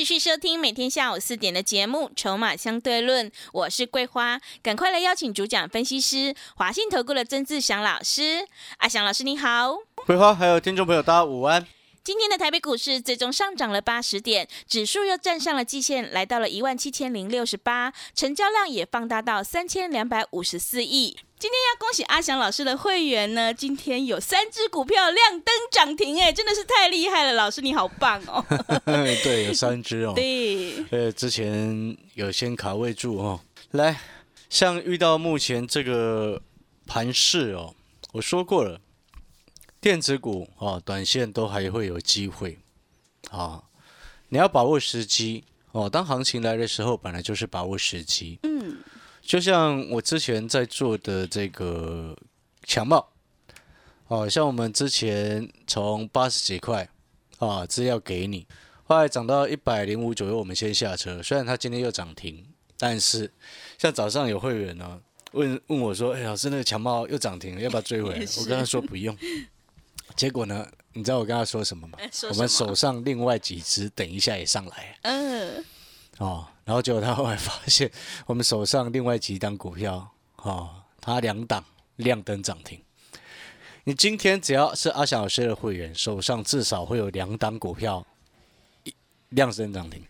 欢迎持续收听每天下午四点的节目《筹码相对论》，我是桂花，赶快来邀请主讲分析师华信投顾的曾志祥老师。阿祥老师你好，桂花还有听众朋友大家午安。今天的台北股市最终上涨了八十点，指数又站上了季线，来到了一万七千零六十八，成交量也放大到三千两百五十四亿。今天要恭喜阿翔老师的会员呢，今天有三只股票亮灯涨停，哎，真的是太厉害了，老师你好棒哦。对，有三只哦。对，呃，之前有先卡位住哦。来，像遇到目前这个盘势哦，我说过了。电子股哦，短线都还会有机会啊！你要把握时机哦。当行情来的时候，本来就是把握时机。嗯，就像我之前在做的这个强茂，哦，像我们之前从八十几块啊，资料给你，后来涨到一百零五左右，我们先下车。虽然它今天又涨停，但是像早上有会员呢问问我说：“哎，老师，那个强茂又涨停了，要不要追回来？”我跟他说不用。结果呢？你知道我跟他说什么吗？我们手上另外几只，等一下也上来。嗯。哦，然后结果他后来发现，我们手上另外几档股票，哦，他两档亮灯涨停。你今天只要是阿翔老师的会员，手上至少会有两档股票亮灯涨停。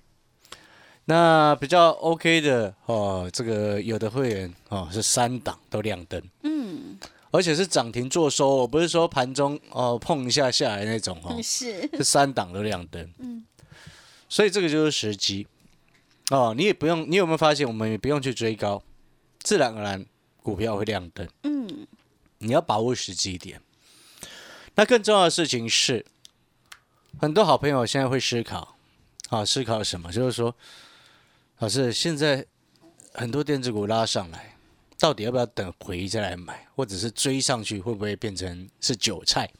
那比较 OK 的哦，这个有的会员哦是三档都亮灯。嗯。而且是涨停做收，不是说盘中哦碰一下下来那种哦，是是三档都亮灯，嗯，所以这个就是时机哦，你也不用，你有没有发现，我们也不用去追高，自然而然股票会亮灯，嗯，你要把握时机点。那更重要的事情是，很多好朋友现在会思考，啊，思考什么？就是说，老师现在很多电子股拉上来。到底要不要等回再来买，或者是追上去会不会变成是韭菜？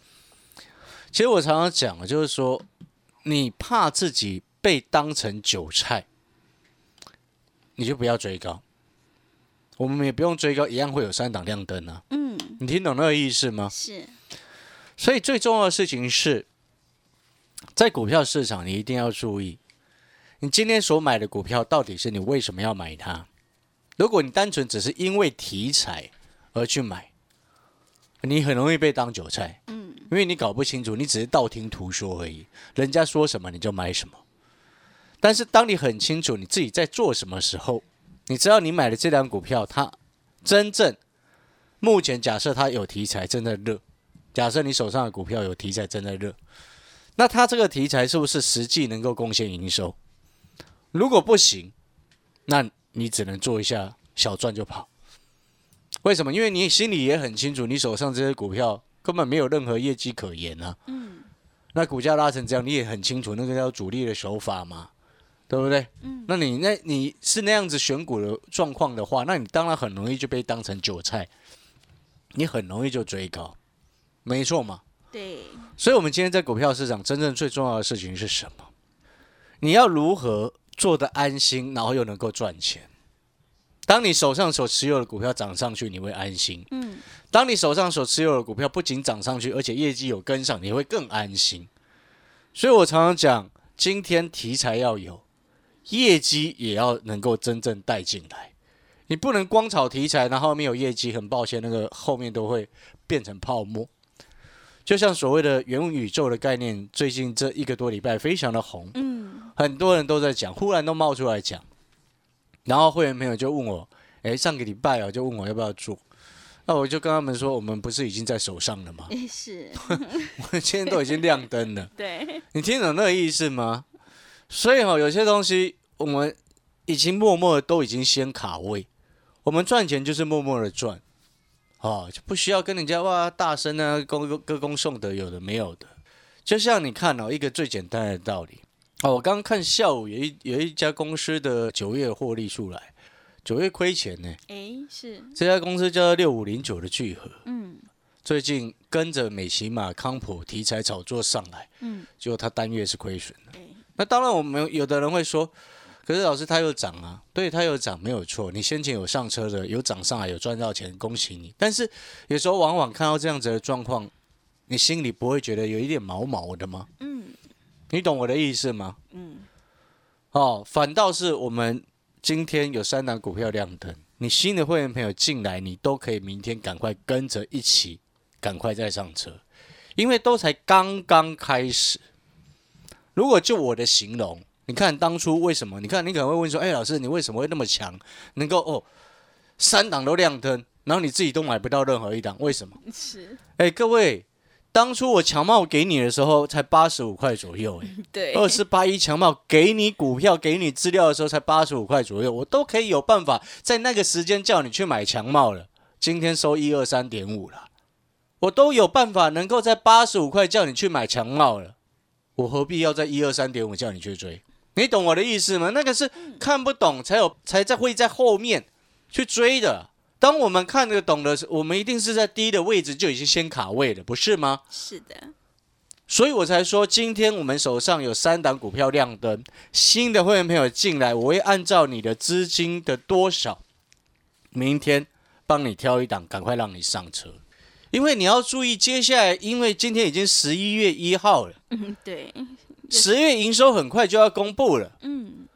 其实我常常讲就是说，你怕自己被当成韭菜，你就不要追高。我们也不用追高，一样会有三档亮灯啊。嗯，你听懂那个意思吗？是。所以最重要的事情是，在股票市场，你一定要注意，你今天所买的股票到底是你为什么要买它？如果你单纯只是因为题材而去买，你很容易被当韭菜。嗯，因为你搞不清楚，你只是道听途说而已，人家说什么你就买什么。但是当你很清楚你自己在做什么时候，你知道你买的这张股票，它真正目前假设它有题材正在热，假设你手上的股票有题材正在热，那它这个题材是不是实际能够贡献营收？如果不行，那。你只能做一下小赚就跑，为什么？因为你心里也很清楚，你手上这些股票根本没有任何业绩可言啊。嗯。那股价拉成这样，你也很清楚，那个叫主力的手法嘛，对不对？嗯。那你那你是那样子选股的状况的话，那你当然很容易就被当成韭菜，你很容易就追高，没错嘛。对。所以，我们今天在股票市场真正最重要的事情是什么？你要如何？做的安心，然后又能够赚钱。当你手上所持有的股票涨上去，你会安心。嗯。当你手上所持有的股票不仅涨上去，而且业绩有跟上，你会更安心。所以我常常讲，今天题材要有，业绩也要能够真正带进来。你不能光炒题材，然后没有业绩，很抱歉，那个后面都会变成泡沫。就像所谓的元宇宙的概念，最近这一个多礼拜非常的红。嗯。很多人都在讲，忽然都冒出来讲，然后会员朋友就问我：“哎，上个礼拜啊，就问我要不要做？”那我就跟他们说：“我们不是已经在手上了吗？”是，我们今天都已经亮灯了。对，你听懂那个意思吗？所以哈，有些东西我们已经默默的都已经先卡位，我们赚钱就是默默的赚，哦，就不需要跟人家哇大声啊，歌歌歌功颂德，有的没有的。就像你看哦，一个最简单的道理。哦，我刚刚看下午有一有一家公司的九月获利出来，九月亏钱呢。哎，是，这家公司叫六五零九的聚合，嗯最近跟着美骑马、康普题材炒作上来，嗯，结果它单月是亏损的。哎，那当然，我们有的人会说，可是老师它又涨啊，对，它又涨没有错。你先前有上车的，有涨上来，有赚到钱，恭喜你。但是有时候往往看到这样子的状况，你心里不会觉得有一点毛毛的吗？嗯你懂我的意思吗？嗯，哦，反倒是我们今天有三档股票亮灯，你新的会员朋友进来，你都可以明天赶快跟着一起，赶快再上车，因为都才刚刚开始。如果就我的形容，你看当初为什么？你看你可能会问说，哎，老师，你为什么会那么强，能够哦三档都亮灯，然后你自己都买不到任何一档，为什么？是，哎，各位，当初我强茂给你的时候才八十五块左右，哎。对，二四八一强茂给你股票、给你资料的时候才八十五块左右，我都可以有办法在那个时间叫你去买强茂了。今天收一二三点五了，我都有办法能够在八十五块叫你去买强茂了，我何必要在一二三点五叫你去追？你懂我的意思吗？那个是看不懂才有才在会在后面去追的。当我们看得懂的时候，我们一定是在低的位置就已经先卡位了，不是吗？是的，所以我才说，今天我们手上有三档股票亮灯，新的会员朋友进来，我会按照你的资金的多少，明天帮你挑一档，赶快让你上车。因为你要注意，接下来，因为今天已经十一月一号了，嗯对，十月营收很快就要公布了。嗯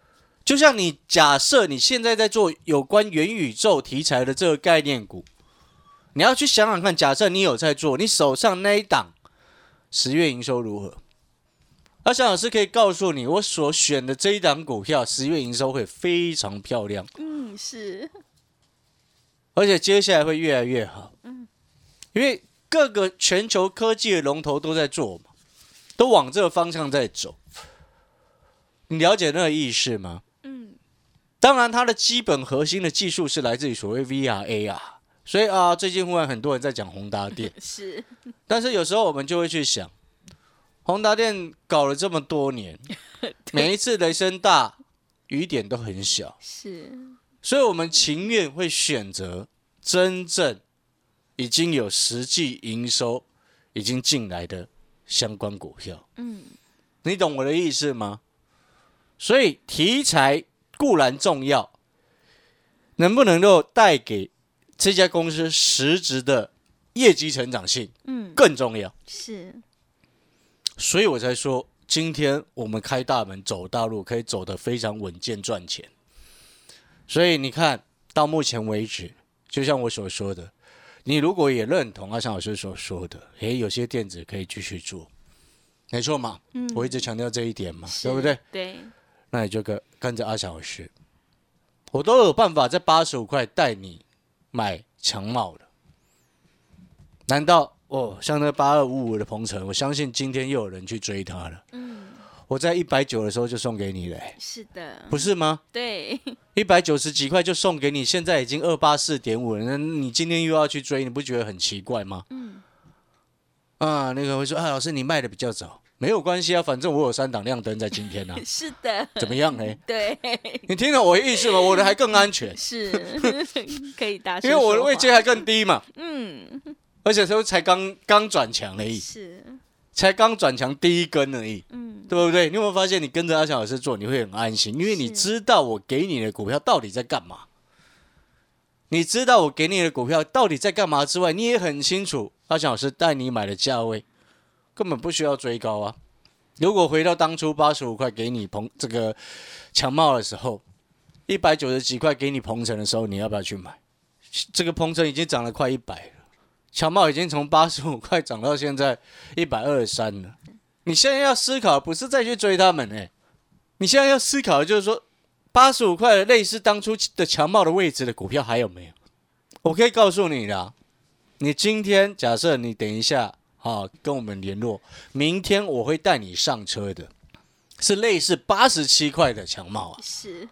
就像你假设你现在在做有关元宇宙题材的这个概念股，你要去想想看，假设你有在做，你手上那一档十月营收如何？阿翔老师可以告诉你，我所选的这一档股票十月营收会非常漂亮，嗯是，而且接下来会越来越好。嗯，因为各个全球科技的龙头都在做嘛，都往这个方向在走。你了解那个意思吗？嗯当然，它的基本核心的技术是来自于所谓 VR、AR，所以啊，最近忽然很多人在讲宏达电，是，但是有时候我们就会去想，宏达电搞了这么多年，每一次雷声大，雨点都很小，是，所以我们情愿会选择真正已经有实际营收已经进来的相关股票。嗯你懂我的意思吗？所以题材固然重要，能不能够带给这家公司实质的业绩成长性嗯更重要。是，所以我才说，今天我们开大门走大路，可以走得非常稳健赚钱。所以你看到目前为止，就像我所说的，你如果也认同阿翔老师所说的，诶，有些电子可以继续做，没错嘛，嗯我一直强调这一点嘛，对不对？？对，那你就跟跟着阿翔老师，我都有办法在八十五块带你买强帽的。难道哦，像那八二五五的鹏程，我相信今天又有人去追它了。嗯我在一百九的时候就送给你了、欸。是的，不是吗？对，一百九十几块就送给你，现在已经二八四点五了，那你今天又要去追，你不觉得很奇怪吗？嗯。啊，那个会说啊，老师你卖的比较早，没有关系啊，反正我有三档亮灯在今天啊，是的，怎么样呢？对，你听懂我的意思吗？我的还更安全。是。可以大声因为我的位阶还更低嘛，嗯。而且都才刚刚转强而已，是才刚转强第一根而已，嗯对不对？你有没有发现，你跟着阿强老师做，你会很安心，因为你知道我给你的股票到底在干嘛，你知道我给你的股票到底在干嘛之外，你也很清楚阿强老师带你买的价位根本不需要追高啊。如果回到当初八十五块给你鹏这个强茂的时候，一百九十几块给你鹏程的时候，你要不要去买？这个鹏程已经涨了快一百了，强茂已经从八十五块涨到现在一百二十三了。你现在要思考，不是再去追他们哎、你现在要思考的就是说，八十五块的类似当初的强茂的位置的股票还有没有？我可以告诉你啦，你今天假设你等一下啊跟我们联络，明天我会带你上车的，是类似八十七块的强茂啊。是，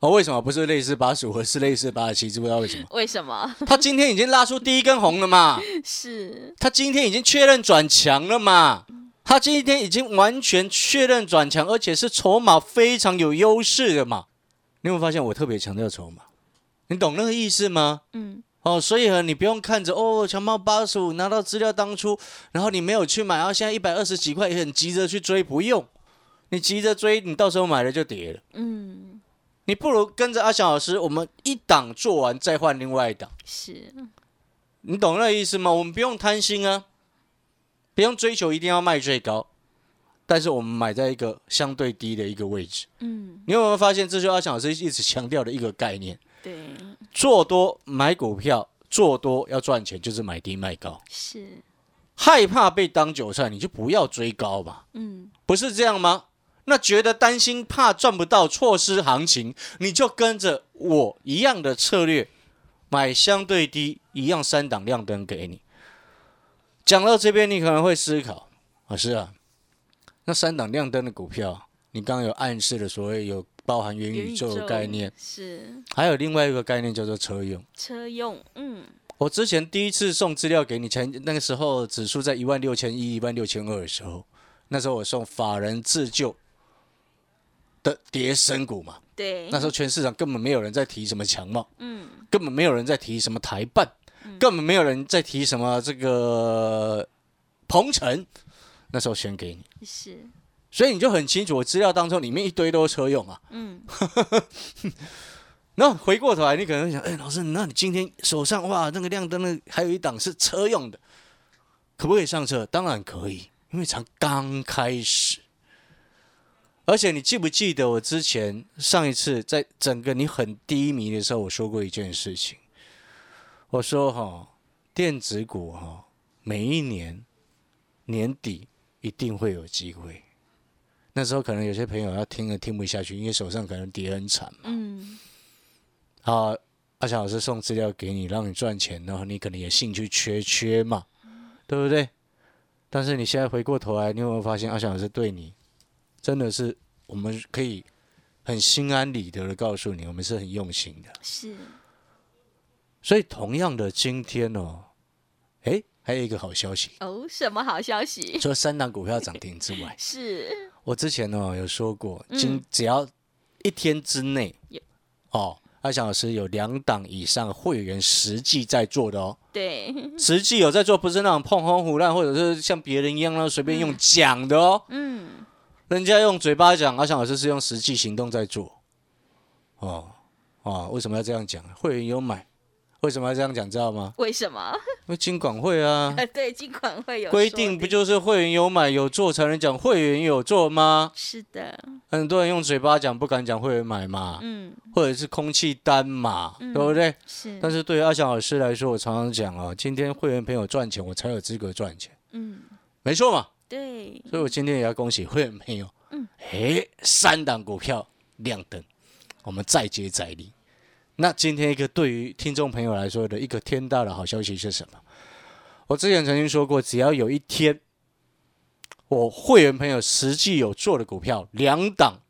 哦，为什么不是类似八十五，而是类似八十七？知不知道为什么？为什么？他今天已经拉出第一根红了嘛，是他今天已经确认转强了嘛，他今天已经完全确认转强，而且是筹码非常有优势的嘛。你有没有发现我特别强调筹码？你懂那个意思吗？嗯，哦，所以呢，你不用看着哦，强茂八十五拿到资料当初，然后你没有去买，然后现在一百二十几块也很急着去追，不用，你急着追，你到时候买了就跌了。嗯，你不如跟着阿翔老师，我们一档做完再换另外一档，是，你懂那个意思吗？我们不用贪心啊，不用追求一定要卖最高，但是我们买在一个相对低的一个位置。嗯，你有没有发现，这就是阿翔老师一直强调的一个概念？对，做多买股票，做多要赚钱，就是买低卖高。是，害怕被当韭菜，你就不要追高嘛，嗯，不是这样吗？那觉得担心怕赚不到，错失行情，你就跟着我一样的策略，买相对低，一样三档亮灯给你。讲到这边，你可能会思考，老师啊，那三档亮灯的股票，你刚刚有暗示的所谓有包含元宇宙的概念，是还有另外一个概念叫做车用。车用，嗯，我之前第一次送资料给你，前那个时候指数在一万六千一、一万六千二的时候，那时候我送法人自救的跌升股嘛。对，那时候全市场根本没有人在提什么强茂，嗯，根本没有人在提什么台办，根本没有人在提什么这个鹏程。那时候先给你，是，所以你就很清楚，我资料当中里面一堆都是车用啊。嗯，然后回过头来，你可能会想，哎，老师，那你今天手上哇那个亮灯的还有一档是车用的，可不可以上车？当然可以，因为才刚开始。而且你记不记得我之前上一次在整个你很低迷的时候，我说过一件事情，我说哈，电子股哈，每一年年底一定会有机会。那时候可能有些朋友要听了听不下去，因为手上可能跌很惨嘛。嗯，啊，阿翔老师送资料给你，让你赚钱，然后你可能也兴趣缺缺嘛，对不对？但是你现在回过头来，你有没有发现阿翔老师对你真的是我们可以很心安理得的告诉你，我们是很用心的。是，所以同样的今天哦，诶，还有一个好消息，哦，什么好消息？除了三档股票涨停之外，是，我之前哦有说过，嗯今只要一天之内，哦，阿翔老师有两档以上会员实际在做的哦。对，实际有在做，不是那种碰轰胡乱，或者是像别人一样呢随便用讲的哦。嗯，人家用嘴巴讲，阿翔老师是用实际行动在做。哦哦，为什么要这样讲？会员有买，为什么要这样讲？知道吗？为什么？因为金管会啊，呃，对，金管会有规定不就是会员有买有做才能讲会员有做吗？是的，很多人用嘴巴讲，不敢讲会员买嘛，嗯，或者是空气单嘛，对不对？是，但是对于阿翔老师来说，我常常讲啊，今天会员朋友赚钱，我才有资格赚钱，嗯，没错嘛。对，所以我今天也要恭喜会员朋友，嗯，哎，三档股票亮灯，我们再接再厉。那今天一个对于听众朋友来说的一个天大的好消息是什么？我之前曾经说过，只要有一天我会员朋友实际有做的股票两档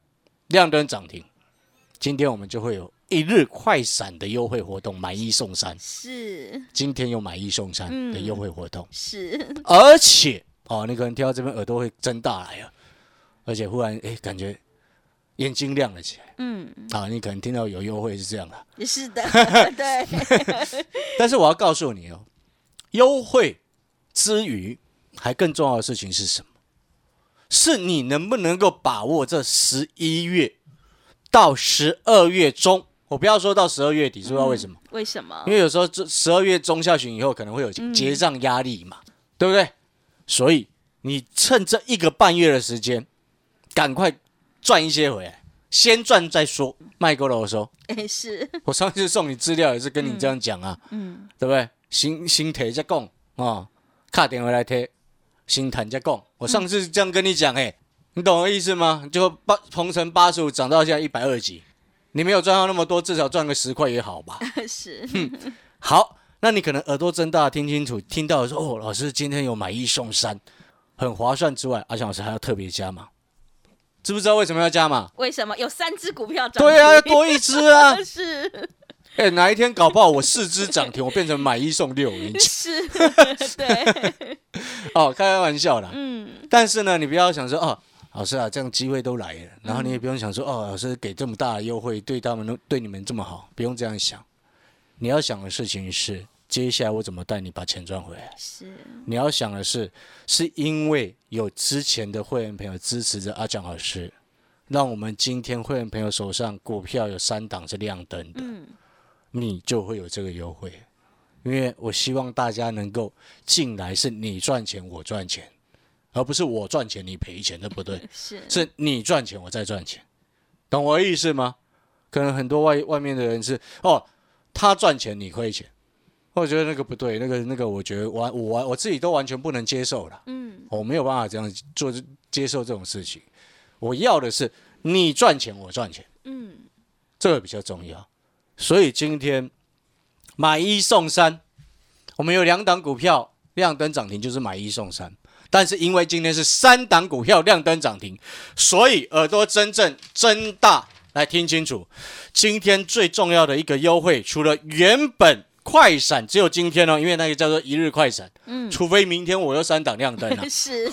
亮灯涨停，今天我们就会有一日快闪的优惠活动，买一送三。是今天有买一送三的优惠活动，是，而且哦，你可能听到这边耳朵会睁大来了，而且忽然哎，感觉眼睛亮了起来嗯，啊！你可能听到有优惠是这样的，是的，对，但是我要告诉你哦，优惠之余，还更重要的事情是什么？是你能不能够把握这十一月到十二月中？我不要说到十二月底，知道为什么？为什么因？为有时候这十二月中下旬以后可能会有结账压力嘛，对不对？所以你趁这一个半月的时间，赶快赚一些回来，先赚再说。卖够了我说，哎，是，我上次送你资料也是跟你这样讲啊，嗯，对不对？心心提再讲啊，卡点回来贴，心谈再讲。我上次这样跟你讲，哎，你懂我意思吗？就八鹏程八十五涨到现在一百二级，你没有赚到那么多，至少赚个十块也好吧？是，嗯好，那你可能耳朵睁大，听清楚，听到说哦，老师今天有买一送三，很划算之外，阿翔老师还要特别加码，知不知道为什么要加码？为什么有三只股票涨？对啊，要多一只啊！是，哎，哪一天搞不好我四只涨停，我变成买一送六，你。是，对，哦，开开玩笑啦。嗯，但是呢，你不要想说哦，老师啊，这样机会都来了，然后你也不用想说哦，老师给这么大的优惠，对他们都对你们这么好，不用这样想。你要想的事情是，接下来我怎么带你把钱赚回来？是，你要想的是，是因为有之前的会员朋友支持着阿蒋老师，让我们今天会员朋友手上股票有三档是亮灯的，嗯，你就会有这个优惠。因为我希望大家能够进来，是你赚钱我赚钱，而不是我赚钱你赔钱，对不对？是，是你赚钱我再赚钱，懂我意思吗？可能很多外外面的人是哦，他赚钱你亏钱，我觉得那个不对，那个那个我觉得完我完我自己都完全不能接受了，嗯，我没有办法这样做接受这种事情。我要的是你赚钱我赚钱，嗯，这个比较重要。所以今天买一送三，我们有两档股票亮灯涨停，就是买一送三。但是因为今天是三档股票亮灯涨停，所以耳朵真正睁大来听清楚，今天最重要的一个优惠，除了原本快闪只有今天哦，因为那个叫做一日快闪，嗯。除非明天我又三档亮灯了、是，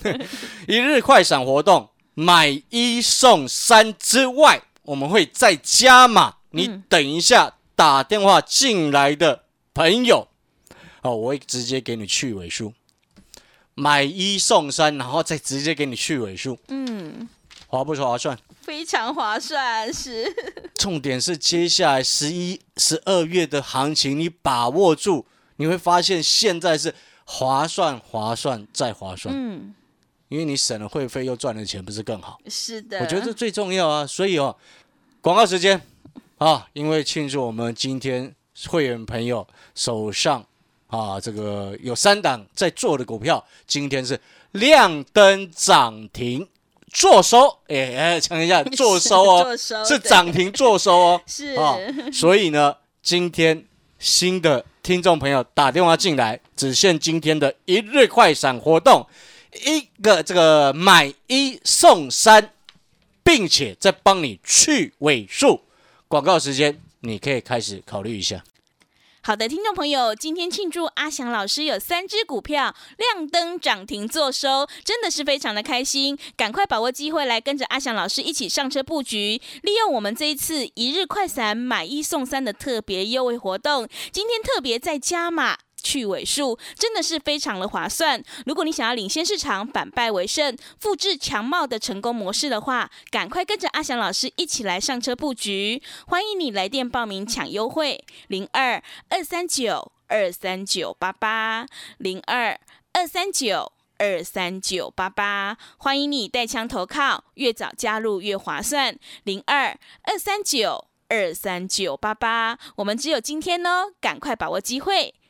一日快闪活动买一送三之外，我们会再加码。你嗯等一下打电话进来的朋友，哦，我会直接给你去尾数，买一送三，然后再直接给你去尾数，嗯，划不划算？非常划算，是，重点是接下来十一、十二月的行情，你把握住，你会发现现在是划算、划算再划算，嗯，因为你省了会费又赚了钱，不是更好？是的，我觉得这最重要啊。所以哦，广告时间啊，因为庆祝我们今天会员朋友手上啊，这个有三档在做的股票，今天是亮灯涨停做收，哎哎，讲一下 坐收哦，收是涨停坐收哦。是，啊，所以呢，今天新的听众朋友打电话进来，只限今天的一日快闪活动，一个这个买一送三，并且再帮你去尾数。广告时间，你可以开始考虑一下。好的，听众朋友，今天庆祝阿翔老师有三只股票亮灯涨停做收，真的是非常的开心，赶快把握机会来跟着阿翔老师一起上车布局，利用我们这一次一日快闪买一送三的特别优惠活动，今天特别再加码。去尾数真的是非常的划算。如果你想要领先市场、反败为胜、复制强茂的成功模式的话，赶快跟着阿翔老师一起来上车布局。欢迎你来电报名抢优惠，零二二三九二三九八八零二二三九。二三九八八，欢迎你带枪投靠，越早加入越划算。零二二三九二三九八八，我们只有今天哦，赶快把握机会。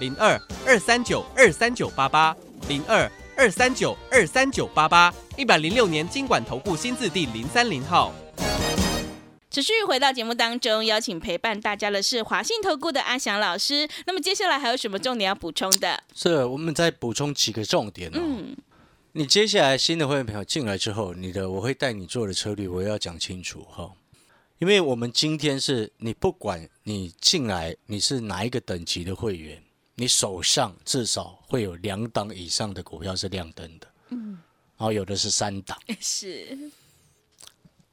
零二二三九二三九八八零二二三九二三九八八，一百零六年经管投顾新字第零三零号。持续回到节目当中，邀请陪伴大家的是华信投顾的阿翔老师。那么接下来还有什么重点要补充的？是，我们再补充几个重点哦。嗯，你接下来新的会员朋友进来之后，你的我会带你做的策略，我要讲清楚哈。因为我们今天是你不管你进来你是哪一个等级的会员，你手上至少会有两档以上的股票是亮灯的，嗯，然后有的是三档，是，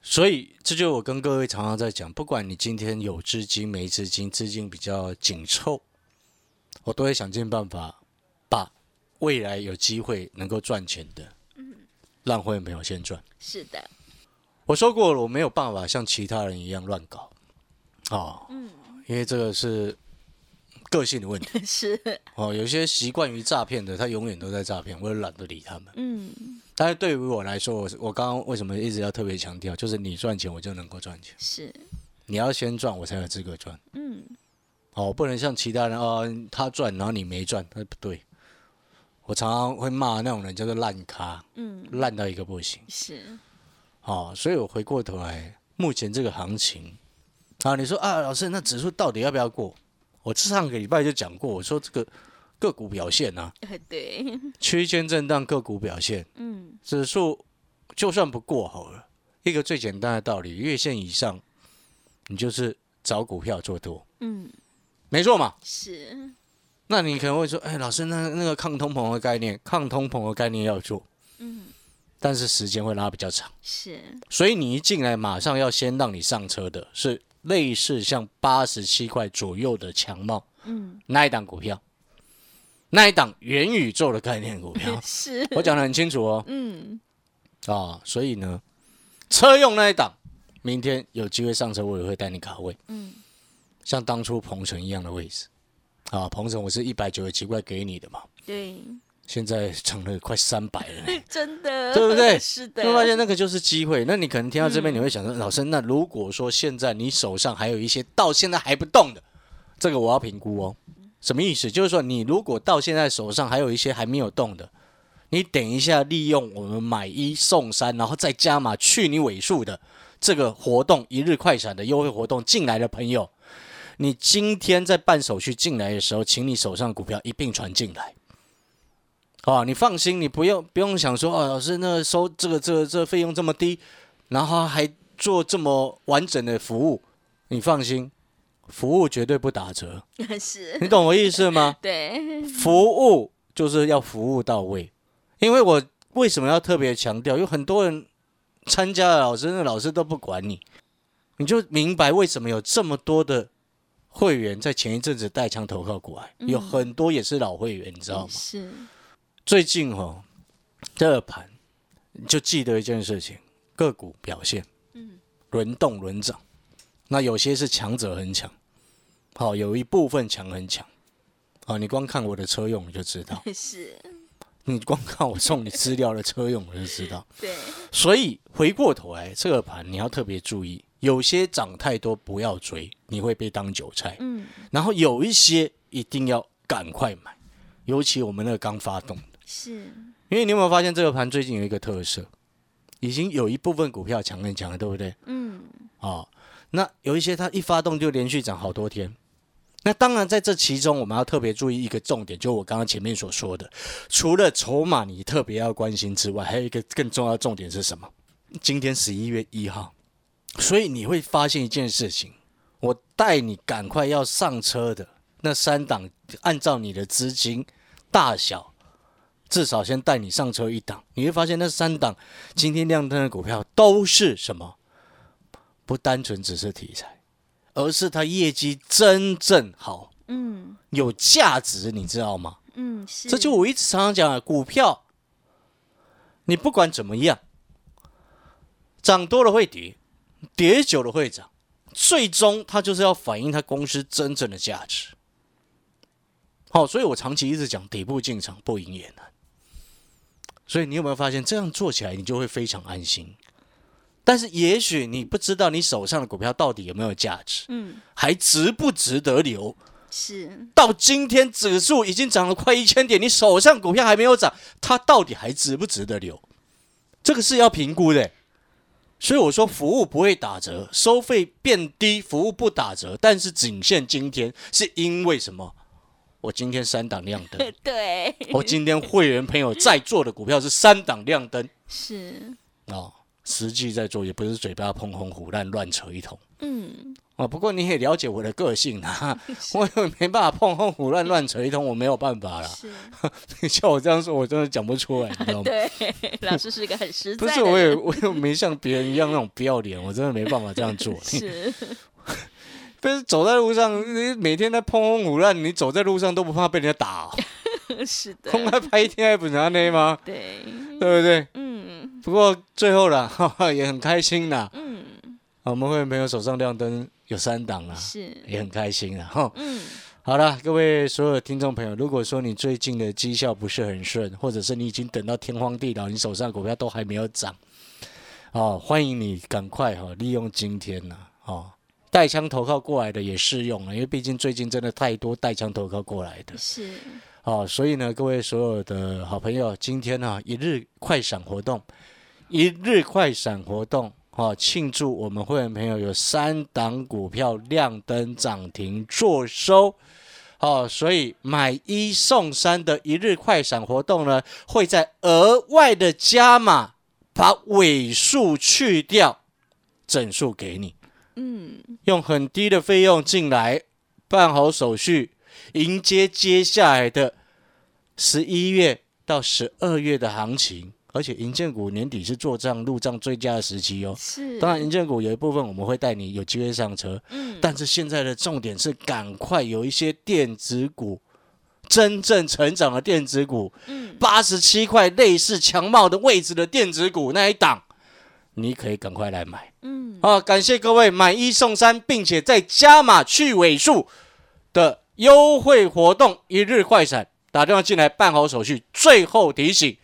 所以这就我跟各位常常在讲，不管你今天有资金没资金，资金比较紧凑，我都会想尽办法把未来有机会能够赚钱的，嗯。让会员朋友先赚。是的，我说过了，我没有办法像其他人一样乱搞，哦，嗯。因为这个是个性的问题 是，哦。有些习惯于诈骗的，他永远都在诈骗，我也懒得理他们。嗯，但是对于我来说，我我刚刚为什么一直要特别强调，就是你赚钱，我就能够赚钱。是，你要先赚，我才有资格赚。嗯，哦，不能像其他人哦，他赚然后你没赚，那不对。我常常会骂那种人叫做烂咖，嗯，烂到一个不行。是，哦，所以我回过头来，目前这个行情，啊，你说啊，老师，那指数到底要不要过？我上个礼拜就讲过，我说这个个股表现啊，呃对，区间震荡个股表现，嗯，指数就算不过好了，一个最简单的道理，月线以上，你就是找股票做多，嗯，没错嘛。是，那你可能会说，哎，老师，那那个抗通膨的概念，抗通膨的概念要做，嗯，但是时间会拉比较长，是，所以你一进来，马上要先让你上车的是类似像八十七块左右的强茂嗯，那一档股票，那一档元宇宙的概念股票，是，我讲的很清楚哦，嗯，啊，所以呢，车用那一档，明天有机会上车，我也会带你卡位，嗯，像当初鹏程一样的位置，啊，鹏程我是一百九十七块给你的嘛，对，现在涨了快三百了。真的，对不对是的，就发现那个就是机会。那你可能听到这边，嗯你会想说，老师，那如果说现在你手上还有一些到现在还不动的，这个我要评估哦。什么意思？就是说，你如果到现在手上还有一些还没有动的，你等一下利用我们买一送三，然后再加码去你尾数的这个活动，一日快闪的优惠活动进来的朋友，你今天在办手续进来的时候，请你手上股票一并传进来。哦，你放心，你不用不用想说，哦，老师那收这个这个这个费用这么低，然后还做这么完整的服务，你放心，服务绝对不打折，是，你懂我意思吗？对，服务就是要服务到位，因为我为什么要特别强调？有很多人参加了老师，那老师都不管你，你就明白为什么有这么多的会员在前一阵子带枪投靠过来，有嗯很多也是老会员，你知道吗？是，最近哦，这个盘你就记得一件事情：个股表现，嗯，轮动轮涨。那有些是强者很强，好、有一部分强很强。啊，你光看我的车用你就知道，是，你光看我送你资料的车用我就知道。对，所以回过头来，这个盘你要特别注意，有些涨太多不要追，你会被当韭菜。嗯，然后有一些一定要赶快买，尤其我们那个刚发动的。是，因为你有没有发现这个盘最近有一个特色，已经有一部分股票强很强了，对不对？嗯，哦、那有一些它一发动就连续涨好多天。那当然，在这其中我们要特别注意一个重点，就我刚刚前面所说的，除了筹码你特别要关心之外，还有一个更重要的重点是什么？今天十一月一号，所以你会发现一件事情，我带你赶快要上车的那三档，按照你的资金大小，至少先带你上车一档，你会发现那三档今天亮灯的股票都是什么？不单纯只是题材，而是它业绩真正好，嗯，有价值，你知道吗？嗯，是，这就我一直常常讲的，股票，你不管怎么样，涨多了会跌，跌久了会涨，最终它就是要反映它公司真正的价值。好、所以我长期一直讲底部进场不赢也难。所以你有没有发现这样做起来，你就会非常安心？但是也许你不知道你手上的股票到底有没有价值，嗯，还值不值得留？是，到今天指数已经涨了快一千点，你手上股票还没有涨，它到底还值不值得留？这个是要评估的。所以我说服务不会打折，收费变低，服务不打折，但是仅限今天，是因为什么？我今天三档亮灯，对，我今天会员朋友在做的股票是三档亮灯 是，哦，实际在做也不是嘴巴碰红胡乱乱扯一通。嗯，哦，不过你也了解我的个性啊，我也没办法碰碰胡乱乱扯一通，我没有办法啦。是，你叫我这样说，我真的讲不出来，你知道吗？对，老师是一个很实在的不是，我也我也没像别人一样那种不要脸，我真的没办法这样做。是，不是走在路上，你每天在碰碰胡乱，你走在路上都不怕被人家打、哦，是的，空来拍一天还不拿那吗？对，对不对？嗯不过最后啦，哈哈，也很开心啦。嗯，我们会员朋友手上亮灯有三档啦，是，也很开心啦。哈。嗯，好了，各位所有的听众朋友，如果说你最近的绩效不是很顺，或者是你已经等到天荒地老，你手上的股票都还没有涨，哦，欢迎你赶快哈、利用今天呐、哦，带枪投靠过来的也适用了，因为毕竟最近真的太多带枪投靠过来的。是，哦，所以呢，各位所有的好朋友，今天呢、一日快闪活动，一日快闪活动，哦，庆祝我们会员朋友有三档股票亮灯涨停做收。哦，所以买一送三的一日快闪活动呢，会在额外的加码，把尾数去掉，整数给你。嗯，用很低的费用进来办好手续，迎接接下来的十一月到十二月的行情。而且银建股年底是做账入账最佳的时期哦。是，当然，银建股有一部分我们会带你有机会上车，嗯，但是现在的重点是赶快有一些电子股真正成长的电子股，嗯，八十七块类似强茂的位置的电子股那一档，你可以赶快来买。嗯，好，感谢各位买一送三，并且再加码去尾数的优惠活动，一日快闪，打电话进来办好手续。最后提醒，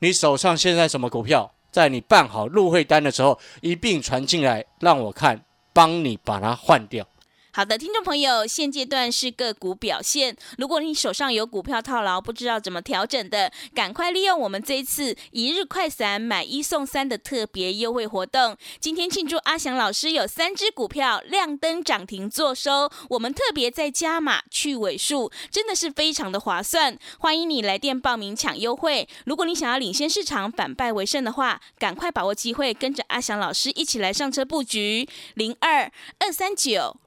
你手上现在什么股票，在你办好入会单的时候，一并传进来，让我看，帮你把它换掉。好的，听众朋友，现阶段是个股表现。如果你手上有股票套牢，不知道怎么调整的，赶快利用我们这一次一日快闪买一送三的特别优惠活动。今天庆祝阿翔老师有三只股票亮灯涨停做收，我们特别再加码去尾数，真的是非常的划算。欢迎你来电报名抢优惠。如果你想要领先市场、反败为胜的话，赶快把握机会，跟着阿翔老师一起来上车布局零二二三九。